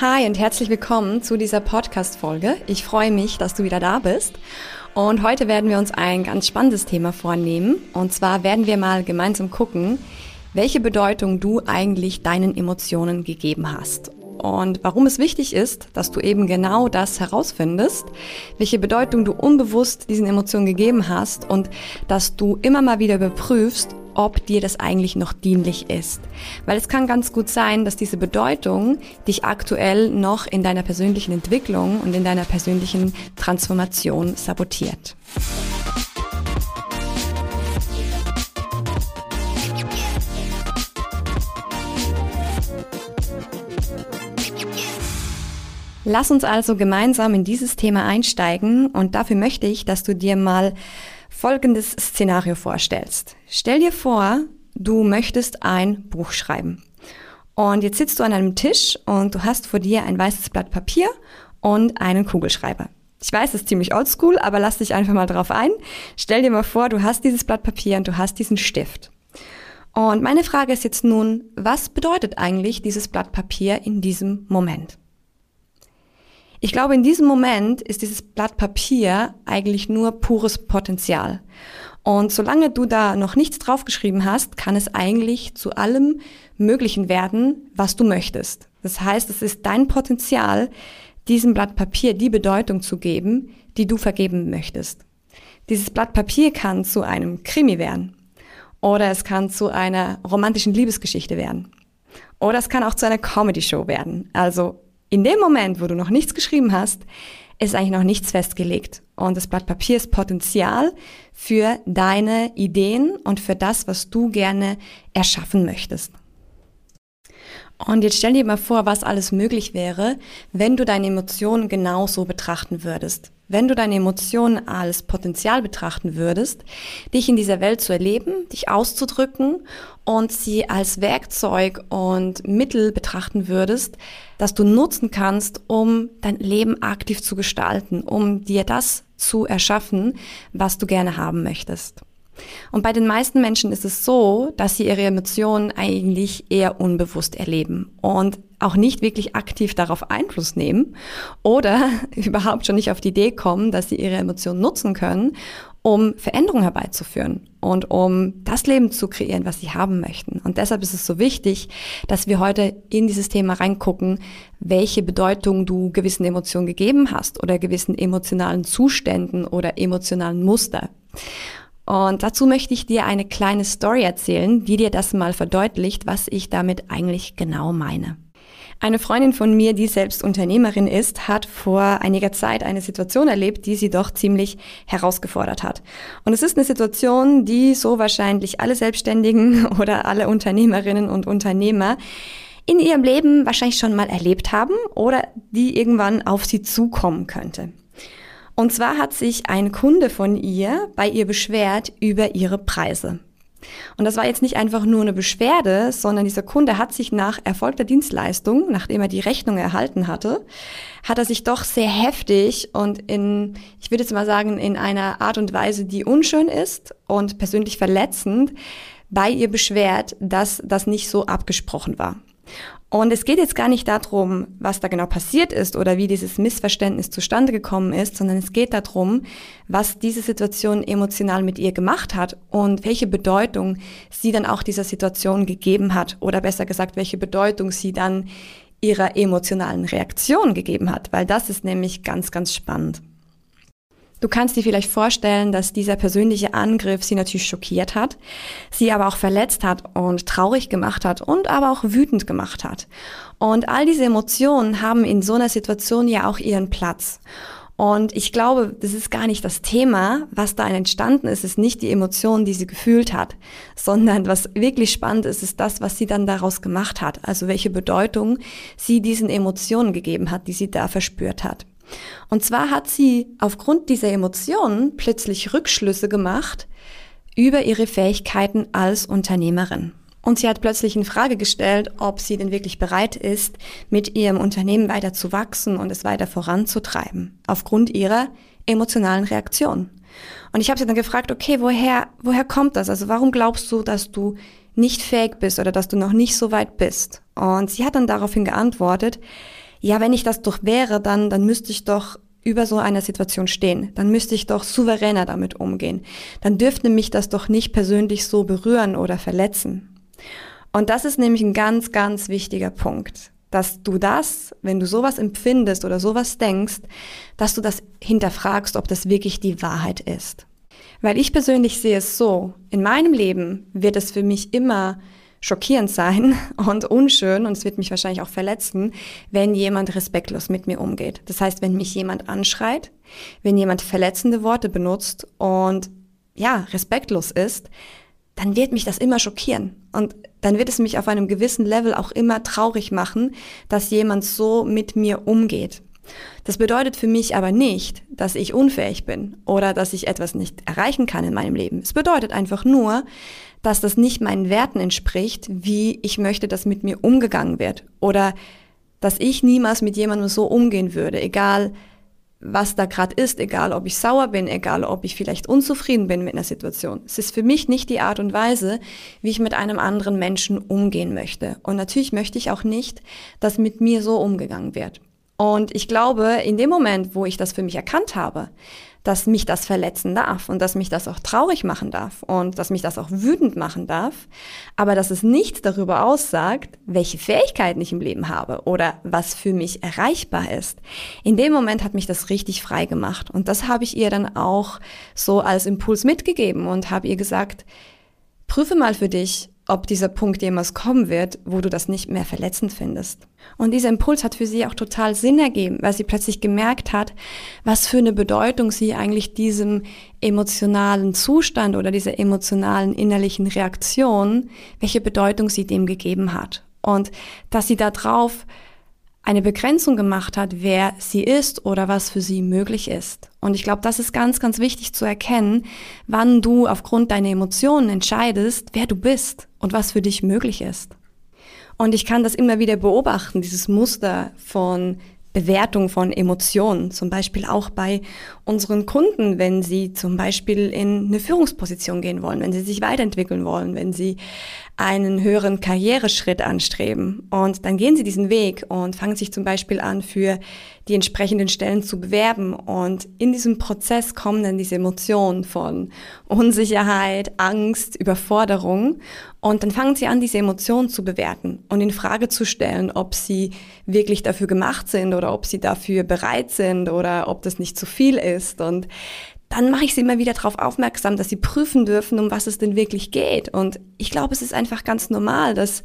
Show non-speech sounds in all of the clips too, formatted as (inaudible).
Hi und herzlich willkommen zu dieser Podcast-Folge. Ich freue mich, dass du wieder da bist. Und heute werden wir uns ein ganz spannendes Thema vornehmen. Und zwar werden wir mal gemeinsam gucken, welche Bedeutung du eigentlich deinen Emotionen gegeben hast. Und warum es wichtig ist, dass du eben genau das herausfindest, welche Bedeutung du unbewusst diesen Emotionen gegeben hast und dass du immer mal wieder überprüfst, ob dir das eigentlich noch dienlich ist. Weil es kann ganz gut sein, dass diese Bedeutung dich aktuell noch in deiner persönlichen Entwicklung und in deiner persönlichen Transformation sabotiert. Lass uns also gemeinsam in dieses Thema einsteigen und dafür möchte ich, dass du dir mal folgendes Szenario vorstellst. Stell dir vor, du möchtest ein Buch schreiben. Und jetzt sitzt du an einem Tisch und du hast vor dir ein weißes Blatt Papier und einen Kugelschreiber. Ich weiß, es ist ziemlich oldschool, aber lass dich einfach mal drauf ein. Stell dir mal vor, du hast dieses Blatt Papier und du hast diesen Stift. Und meine Frage ist jetzt nun, was bedeutet eigentlich dieses Blatt Papier in diesem Moment? Ich glaube, in diesem Moment ist dieses Blatt Papier eigentlich nur pures Potenzial. Und solange du da noch nichts draufgeschrieben hast, kann es eigentlich zu allem Möglichen werden, was du möchtest. Das heißt, es ist dein Potenzial, diesem Blatt Papier die Bedeutung zu geben, die du vergeben möchtest. Dieses Blatt Papier kann zu einem Krimi werden. Oder es kann zu einer romantischen Liebesgeschichte werden. Oder es kann auch zu einer Comedy-Show werden. Also in dem Moment, wo du noch nichts geschrieben hast, ist eigentlich noch nichts festgelegt. Und das Blatt Papier ist Potenzial für deine Ideen und für das, was du gerne erschaffen möchtest. Und jetzt stell dir mal vor, was alles möglich wäre, wenn du deine Emotionen genauso betrachten würdest. Wenn du deine Emotionen als Potenzial betrachten würdest, dich in dieser Welt zu erleben, dich auszudrücken und sie als Werkzeug und Mittel betrachten würdest, das du nutzen kannst, um dein Leben aktiv zu gestalten, um dir das zu erschaffen, was du gerne haben möchtest. Und bei den meisten Menschen ist es so, dass sie ihre Emotionen eigentlich eher unbewusst erleben und auch nicht wirklich aktiv darauf Einfluss nehmen oder (laughs) überhaupt schon nicht auf die Idee kommen, dass sie ihre Emotionen nutzen können, um Veränderungen herbeizuführen und um das Leben zu kreieren, was sie haben möchten. Und deshalb ist es so wichtig, dass wir heute in dieses Thema reingucken, welche Bedeutung du gewissen Emotionen gegeben hast oder gewissen emotionalen Zuständen oder emotionalen Muster. Und dazu möchte ich dir eine kleine Story erzählen, die dir das mal verdeutlicht, was ich damit eigentlich genau meine. Eine Freundin von mir, die selbst Unternehmerin ist, hat vor einiger Zeit eine Situation erlebt, die sie doch ziemlich herausgefordert hat. Und es ist eine Situation, die so wahrscheinlich alle Selbstständigen (laughs) oder alle Unternehmerinnen und Unternehmer in ihrem Leben wahrscheinlich schon mal erlebt haben oder die irgendwann auf sie zukommen könnte. Und zwar hat sich ein Kunde von ihr bei ihr beschwert über ihre Preise. Und das war jetzt nicht einfach nur eine Beschwerde, sondern dieser Kunde hat sich nach erfolgter Dienstleistung, nachdem er die Rechnung erhalten hatte, hat er sich doch sehr heftig und in, ich würde jetzt mal sagen, in einer Art und Weise, die unschön ist und persönlich verletzend, bei ihr beschwert, dass das nicht so abgesprochen war. Und es geht jetzt gar nicht darum, was da genau passiert ist oder wie dieses Missverständnis zustande gekommen ist, sondern es geht darum, was diese Situation emotional mit ihr gemacht hat und welche Bedeutung sie dann auch dieser Situation gegeben hat oder besser gesagt, welche Bedeutung sie dann ihrer emotionalen Reaktion gegeben hat, weil das ist nämlich ganz, ganz spannend. Du kannst dir vielleicht vorstellen, dass dieser persönliche Angriff sie natürlich schockiert hat, sie aber auch verletzt hat und traurig gemacht hat und aber auch wütend gemacht hat. Und all diese Emotionen haben in so einer Situation ja auch ihren Platz. Und ich glaube, das ist gar nicht das Thema, was da entstanden ist, ist nicht die Emotion, die sie gefühlt hat, sondern was wirklich spannend ist, ist das, was sie dann daraus gemacht hat. Also welche Bedeutung sie diesen Emotionen gegeben hat, die sie da verspürt hat. Und zwar hat sie aufgrund dieser Emotionen plötzlich Rückschlüsse gemacht über ihre Fähigkeiten als Unternehmerin. Und sie hat plötzlich in Frage gestellt, ob sie denn wirklich bereit ist, mit ihrem Unternehmen weiter zu wachsen und es weiter voranzutreiben, aufgrund ihrer emotionalen Reaktion. Und ich habe sie dann gefragt, okay, woher, woher kommt das? Also warum glaubst du, dass du nicht fähig bist oder dass du noch nicht so weit bist? Und sie hat dann daraufhin geantwortet, ja, wenn ich das doch wäre, dann, dann müsste ich doch über so einer Situation stehen. Dann müsste ich doch souveräner damit umgehen. Dann dürfte mich das doch nicht persönlich so berühren oder verletzen. Und das ist nämlich ein ganz, ganz wichtiger Punkt, dass du das, wenn du sowas empfindest oder sowas denkst, dass du das hinterfragst, ob das wirklich die Wahrheit ist. Weil ich persönlich sehe es so, in meinem Leben wird es für mich immer schockierend sein (laughs) und unschön und es wird mich wahrscheinlich auch verletzen, wenn jemand respektlos mit mir umgeht. Das heißt, wenn mich jemand anschreit, wenn jemand verletzende Worte benutzt und ja, respektlos ist, dann wird mich das immer schockieren. Und dann wird es mich auf einem gewissen Level auch immer traurig machen, dass jemand so mit mir umgeht. Das bedeutet für mich aber nicht, dass ich unfähig bin oder dass ich etwas nicht erreichen kann in meinem Leben. Es bedeutet einfach nur, dass das nicht meinen Werten entspricht, wie ich möchte, dass mit mir umgegangen wird. Oder dass ich niemals mit jemandem so umgehen würde, egal was da gerade ist, egal ob ich sauer bin, egal ob ich vielleicht unzufrieden bin mit einer Situation. Es ist für mich nicht die Art und Weise, wie ich mit einem anderen Menschen umgehen möchte. Und natürlich möchte ich auch nicht, dass mit mir so umgegangen wird. Und ich glaube, in dem Moment, wo ich das für mich erkannt habe, dass mich das verletzen darf und dass mich das auch traurig machen darf und dass mich das auch wütend machen darf, aber dass es nichts darüber aussagt, welche Fähigkeiten ich im Leben habe oder was für mich erreichbar ist. In dem Moment hat mich das richtig frei gemacht und das habe ich ihr dann auch so als Impuls mitgegeben und habe ihr gesagt, prüfe mal für dich, ob dieser Punkt jemals kommen wird, wo du das nicht mehr verletzend findest. Und dieser Impuls hat für sie auch total Sinn ergeben, weil sie plötzlich gemerkt hat, was für eine Bedeutung sie eigentlich diesem emotionalen Zustand oder dieser emotionalen innerlichen Reaktion, welche Bedeutung sie dem gegeben hat. Und dass sie darauf eine Begrenzung gemacht hat, wer sie ist oder was für sie möglich ist. Und ich glaube, das ist ganz, ganz wichtig zu erkennen, wann du aufgrund deiner Emotionen entscheidest, wer du bist und was für dich möglich ist. Und ich kann das immer wieder beobachten, dieses Muster von Bewertung von Emotionen, zum Beispiel auch bei unseren Kunden, wenn sie zum Beispiel in eine Führungsposition gehen wollen, wenn sie sich weiterentwickeln wollen, wenn sie einen höheren Karriereschritt anstreben. Und dann gehen sie diesen Weg und fangen sich zum Beispiel an, für die entsprechenden Stellen zu bewerben. Und in diesem Prozess kommen dann diese Emotionen von Unsicherheit, Angst, Überforderung. Und dann fangen sie an, diese Emotionen zu bewerten und in Frage zu stellen, ob sie wirklich dafür gemacht sind oder ob sie dafür bereit sind oder ob das nicht zu viel ist. Und dann mache ich sie immer wieder darauf aufmerksam, dass sie prüfen dürfen, um was es denn wirklich geht. Und ich glaube, es ist einfach ganz normal, dass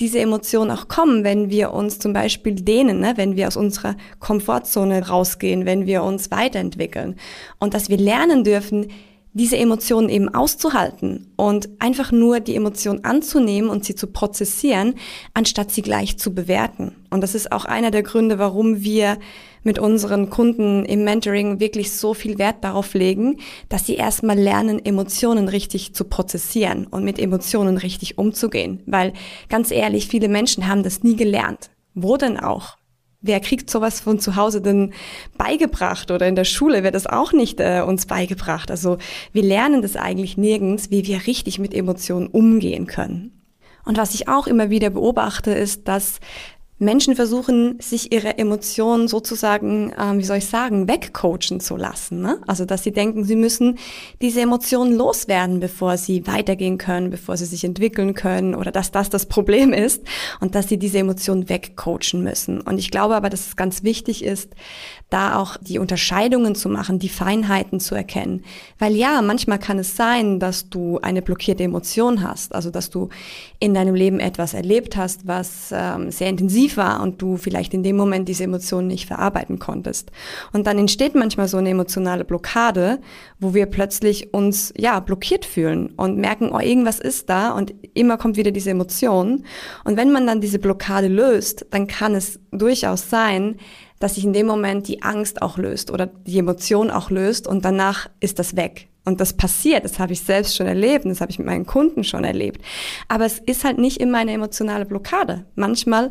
diese Emotionen auch kommen, wenn wir uns zum Beispiel dehnen, ne? wenn wir aus unserer Komfortzone rausgehen, wenn wir uns weiterentwickeln. Und dass wir lernen dürfen, diese Emotionen eben auszuhalten und einfach nur die Emotion anzunehmen und sie zu prozessieren, anstatt sie gleich zu bewerten. Und das ist auch einer der Gründe, warum wir mit unseren Kunden im Mentoring wirklich so viel Wert darauf legen, dass sie erstmal lernen, Emotionen richtig zu prozessieren und mit Emotionen richtig umzugehen. Weil ganz ehrlich, viele Menschen haben das nie gelernt. Wo denn auch? Wer kriegt sowas von zu Hause denn beigebracht oder in der Schule wird das auch nicht äh, uns beigebracht. Also wir lernen das eigentlich nirgends, wie wir richtig mit Emotionen umgehen können. Und was ich auch immer wieder beobachte, ist, dass Menschen versuchen, sich ihre Emotionen sozusagen, ähm, wie soll ich sagen, wegcoachen zu lassen. Ne? Also, dass sie denken, sie müssen diese Emotionen loswerden, bevor sie weitergehen können, bevor sie sich entwickeln können oder dass das das Problem ist und dass sie diese Emotionen wegcoachen müssen. Und ich glaube aber, dass es ganz wichtig ist, da auch die Unterscheidungen zu machen, die Feinheiten zu erkennen. Weil ja, manchmal kann es sein, dass du eine blockierte Emotion hast, also dass du in deinem Leben etwas erlebt hast, was ähm, sehr intensiv war und du vielleicht in dem Moment diese Emotionen nicht verarbeiten konntest. Und dann entsteht manchmal so eine emotionale Blockade, wo wir plötzlich uns ja blockiert fühlen und merken, oh, irgendwas ist da und immer kommt wieder diese Emotion. Und wenn man dann diese Blockade löst, dann kann es durchaus sein, dass sich in dem Moment die Angst auch löst oder die Emotion auch löst und danach ist das weg. Und das passiert, das habe ich selbst schon erlebt, das habe ich mit meinen Kunden schon erlebt. Aber es ist halt nicht immer eine emotionale Blockade. Manchmal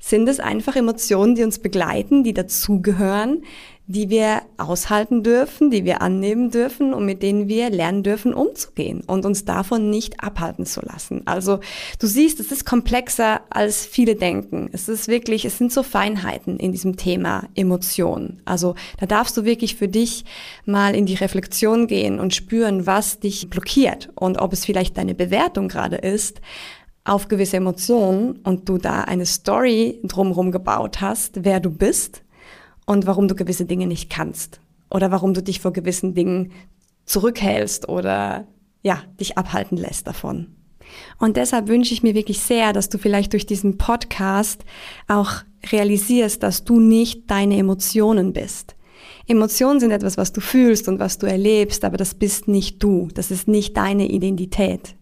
sind es einfach Emotionen, die uns begleiten, die dazugehören, die wir aushalten dürfen, die wir annehmen dürfen und mit denen wir lernen dürfen, umzugehen und uns davon nicht abhalten zu lassen. Also du siehst, es ist komplexer, als viele denken. Es ist wirklich, es sind so Feinheiten in diesem Thema Emotionen. Also da darfst du wirklich für dich mal in die Reflexion gehen und spüren, was dich blockiert und ob es vielleicht deine Bewertung gerade ist, auf gewisse Emotionen und du da eine Story drumherum gebaut hast, wer du bist und warum du gewisse Dinge nicht kannst oder warum du dich vor gewissen Dingen zurückhältst oder ja, dich abhalten lässt davon. Und deshalb wünsche ich mir wirklich sehr, dass du vielleicht durch diesen Podcast auch realisierst, dass du nicht deine Emotionen bist. Emotionen sind etwas, was du fühlst und was du erlebst, aber das bist nicht du. Das ist nicht deine Identität.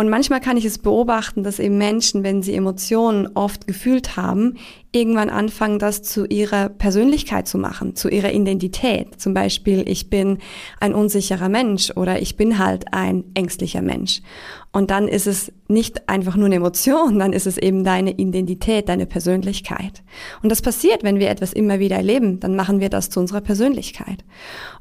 Und manchmal kann ich es beobachten, dass eben Menschen, wenn sie Emotionen oft gefühlt haben, irgendwann anfangen, das zu ihrer Persönlichkeit zu machen, zu ihrer Identität. Zum Beispiel, ich bin ein unsicherer Mensch oder ich bin halt ein ängstlicher Mensch. Und dann ist es nicht einfach nur eine Emotion, dann ist es eben deine Identität, deine Persönlichkeit. Und das passiert, wenn wir etwas immer wieder erleben, dann machen wir das zu unserer Persönlichkeit.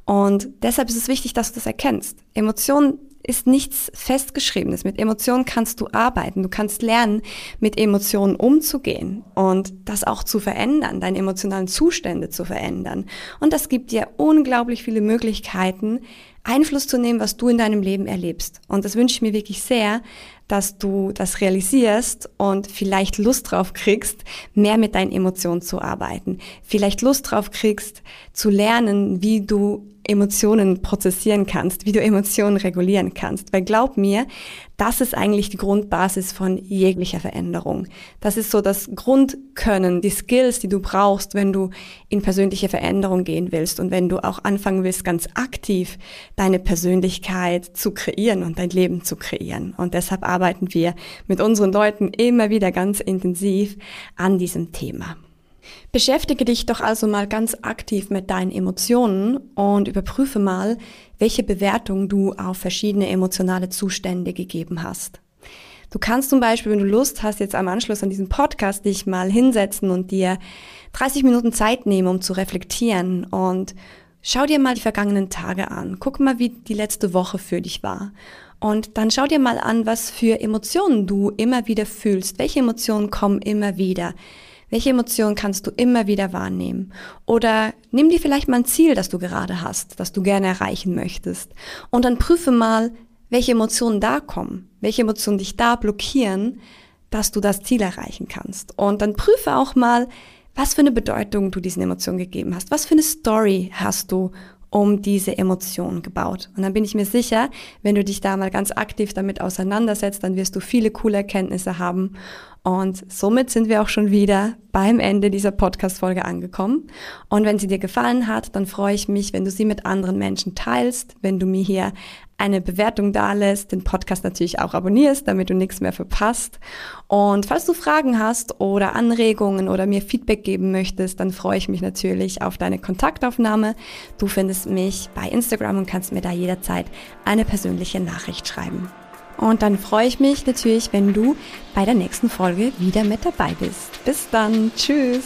Und deshalb ist es wichtig, dass du das erkennst. Emotionen ist nichts Festgeschriebenes. Mit Emotionen kannst du arbeiten. Du kannst lernen, mit Emotionen umzugehen und das auch zu verändern, deine emotionalen Zustände zu verändern. Und das gibt dir unglaublich viele Möglichkeiten, Einfluss zu nehmen, was du in deinem Leben erlebst. Und das wünsche ich mir wirklich sehr, dass du das realisierst und vielleicht Lust drauf kriegst, mehr mit deinen Emotionen zu arbeiten. Vielleicht Lust drauf kriegst, zu lernen, wie du Emotionen prozessieren kannst, wie du Emotionen regulieren kannst. Weil glaub mir, das ist eigentlich die Grundbasis von jeglicher Veränderung. Das ist so das Grundkönnen, die Skills, die du brauchst, wenn du in persönliche Veränderung gehen willst und wenn du auch anfangen willst, ganz aktiv deine Persönlichkeit zu kreieren und dein Leben zu kreieren. Und deshalb arbeiten wir mit unseren Leuten immer wieder ganz intensiv an diesem Thema. Beschäftige dich doch also mal ganz aktiv mit deinen Emotionen und überprüfe mal, welche Bewertung du auf verschiedene emotionale Zustände gegeben hast. Du kannst zum Beispiel, wenn du Lust hast, jetzt am Anschluss an diesen Podcast dich mal hinsetzen und dir 30 Minuten Zeit nehmen, um zu reflektieren und schau dir mal die vergangenen Tage an. Guck mal, wie die letzte Woche für dich war. Und dann schau dir mal an, was für Emotionen du immer wieder fühlst. Welche Emotionen kommen immer wieder? Welche Emotionen kannst du immer wieder wahrnehmen? Oder nimm dir vielleicht mal ein Ziel, das du gerade hast, das du gerne erreichen möchtest. Und dann prüfe mal, welche Emotionen da kommen, welche Emotionen dich da blockieren, dass du das Ziel erreichen kannst. Und dann prüfe auch mal, was für eine Bedeutung du diesen Emotionen gegeben hast. Was für eine Story hast du um diese Emotionen gebaut. Und dann bin ich mir sicher, wenn du dich da mal ganz aktiv damit auseinandersetzt, dann wirst du viele coole Erkenntnisse haben und somit sind wir auch schon wieder beim Ende dieser Podcast-Folge angekommen. Und wenn sie dir gefallen hat, dann freue ich mich, wenn du sie mit anderen Menschen teilst, wenn du mir hier eine Bewertung dalässt, den Podcast natürlich auch abonnierst, damit du nichts mehr verpasst. Und falls du Fragen hast oder Anregungen oder mir Feedback geben möchtest, dann freue ich mich natürlich auf deine Kontaktaufnahme. Du findest mich bei Instagram und kannst mir da jederzeit eine persönliche Nachricht schreiben. Und dann freue ich mich natürlich, wenn du bei der nächsten Folge wieder mit dabei bist. Bis dann. Tschüss.